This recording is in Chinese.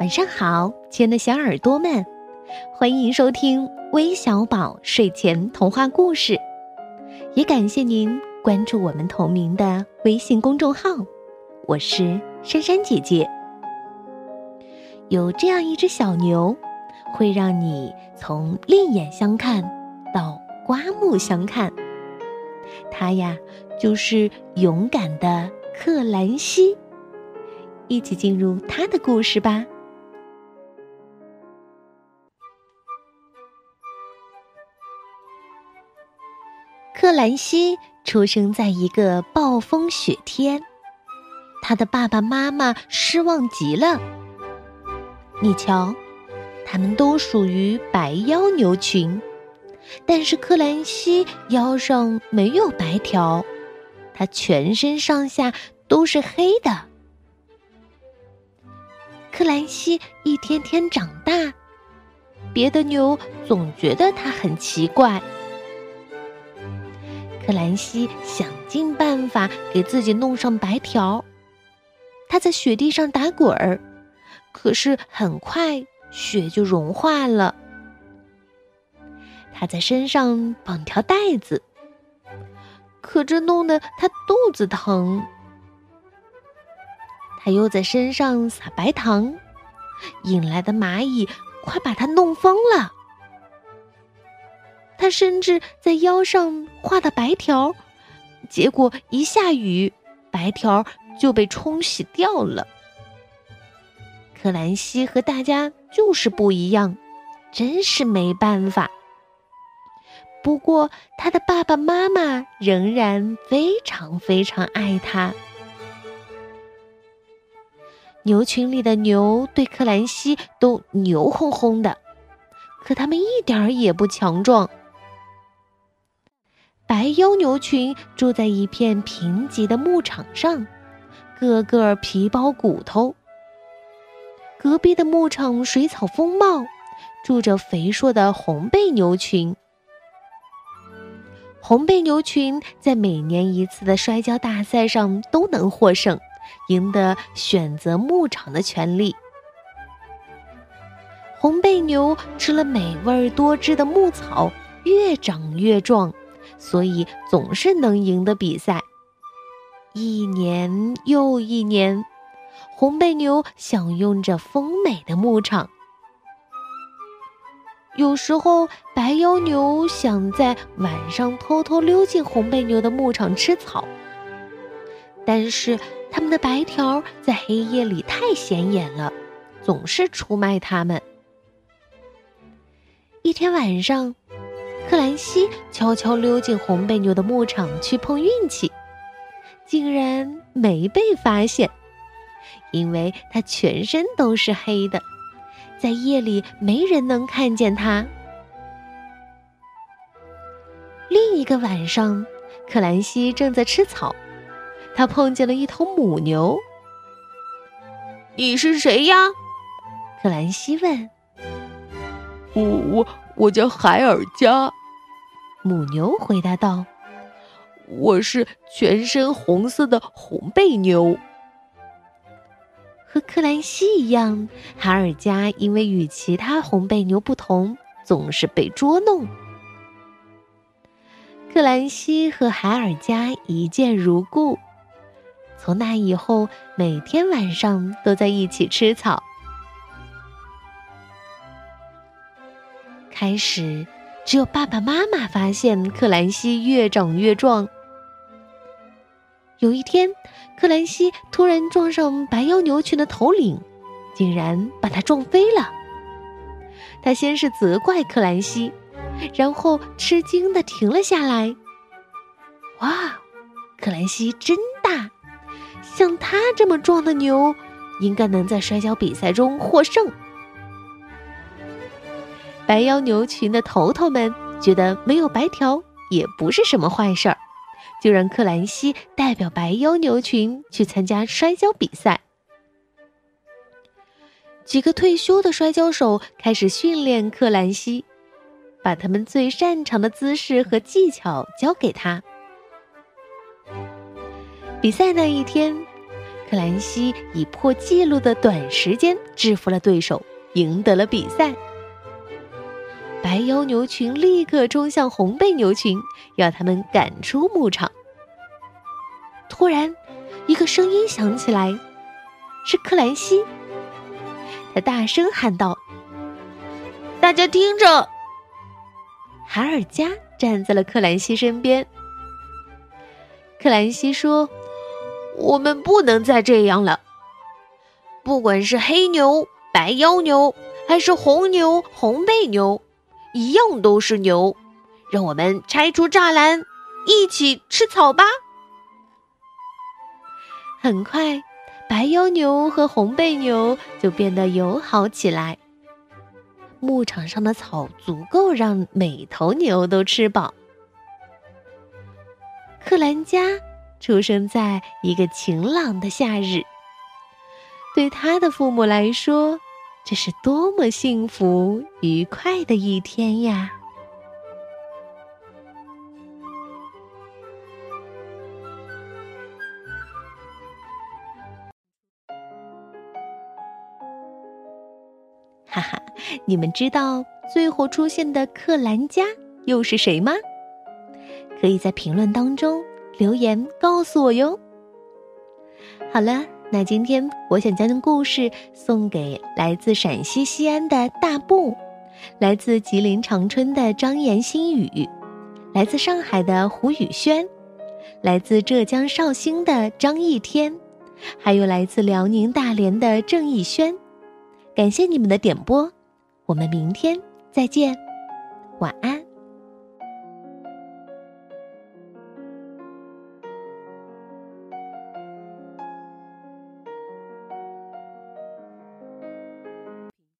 晚上好，亲爱的小耳朵们，欢迎收听微小宝睡前童话故事，也感谢您关注我们同名的微信公众号。我是珊珊姐姐。有这样一只小牛，会让你从另眼相看到刮目相看。它呀，就是勇敢的克兰西。一起进入它的故事吧。克兰西出生在一个暴风雪天，他的爸爸妈妈失望极了。你瞧，他们都属于白腰牛群，但是克兰西腰上没有白条，他全身上下都是黑的。克兰西一天天长大，别的牛总觉得他很奇怪。克兰西想尽办法给自己弄上白条。他在雪地上打滚儿，可是很快雪就融化了。他在身上绑条带子，可这弄得他肚子疼。他又在身上撒白糖，引来的蚂蚁快把他弄疯了。他甚至在腰上画的白条，结果一下雨，白条就被冲洗掉了。克兰西和大家就是不一样，真是没办法。不过他的爸爸妈妈仍然非常非常爱他。牛群里的牛对克兰西都牛哄哄的，可他们一点儿也不强壮。白腰牛群住在一片贫瘠的牧场上，个个皮包骨头。隔壁的牧场水草丰茂，住着肥硕的红背牛群。红背牛群在每年一次的摔跤大赛上都能获胜，赢得选择牧场的权利。红背牛吃了美味多汁的牧草，越长越壮。所以总是能赢得比赛。一年又一年，红背牛享用着丰美的牧场。有时候，白腰牛想在晚上偷偷溜进红背牛的牧场吃草，但是它们的白条在黑夜里太显眼了，总是出卖它们。一天晚上。克兰西悄悄溜进红背牛的牧场去碰运气，竟然没被发现，因为他全身都是黑的，在夜里没人能看见他。另一个晚上，克兰西正在吃草，他碰见了一头母牛。“你是谁呀？”克兰西问。“我我我叫海尔加。”母牛回答道：“我是全身红色的红背牛。”和克兰西一样，海尔加因为与其他红背牛不同，总是被捉弄。克兰西和海尔加一见如故，从那以后，每天晚上都在一起吃草。开始。只有爸爸妈妈发现克兰西越长越壮。有一天，克兰西突然撞上白腰牛群的头领，竟然把他撞飞了。他先是责怪克兰西，然后吃惊的停了下来。哇，克兰西真大！像他这么壮的牛，应该能在摔跤比赛中获胜。白腰牛群的头头们觉得没有白条也不是什么坏事儿，就让克兰西代表白腰牛群去参加摔跤比赛。几个退休的摔跤手开始训练克兰西，把他们最擅长的姿势和技巧教给他。比赛那一天，克兰西以破纪录的短时间制服了对手，赢得了比赛。白腰牛群立刻冲向红背牛群，要他们赶出牧场。突然，一个声音响起来，是克兰西。他大声喊道：“大家听着！”海尔加站在了克兰西身边。克兰西说：“我们不能再这样了。不管是黑牛、白腰牛，还是红牛、红背牛，一样都是牛。让我们拆除栅栏，一起吃草吧。”很快，白腰牛和红背牛就变得友好起来。牧场上的草足够让每头牛都吃饱。克兰加出生在一个晴朗的夏日，对他的父母来说，这是多么幸福愉快的一天呀！哈哈，你们知道最后出现的克兰加又是谁吗？可以在评论当中留言告诉我哟。好了，那今天我想将故事送给来自陕西西安的大布，来自吉林长春的张岩新宇，来自上海的胡宇轩，来自浙江绍兴的张一天，还有来自辽宁大连的郑逸轩。感谢你们的点播，我们明天再见，晚安。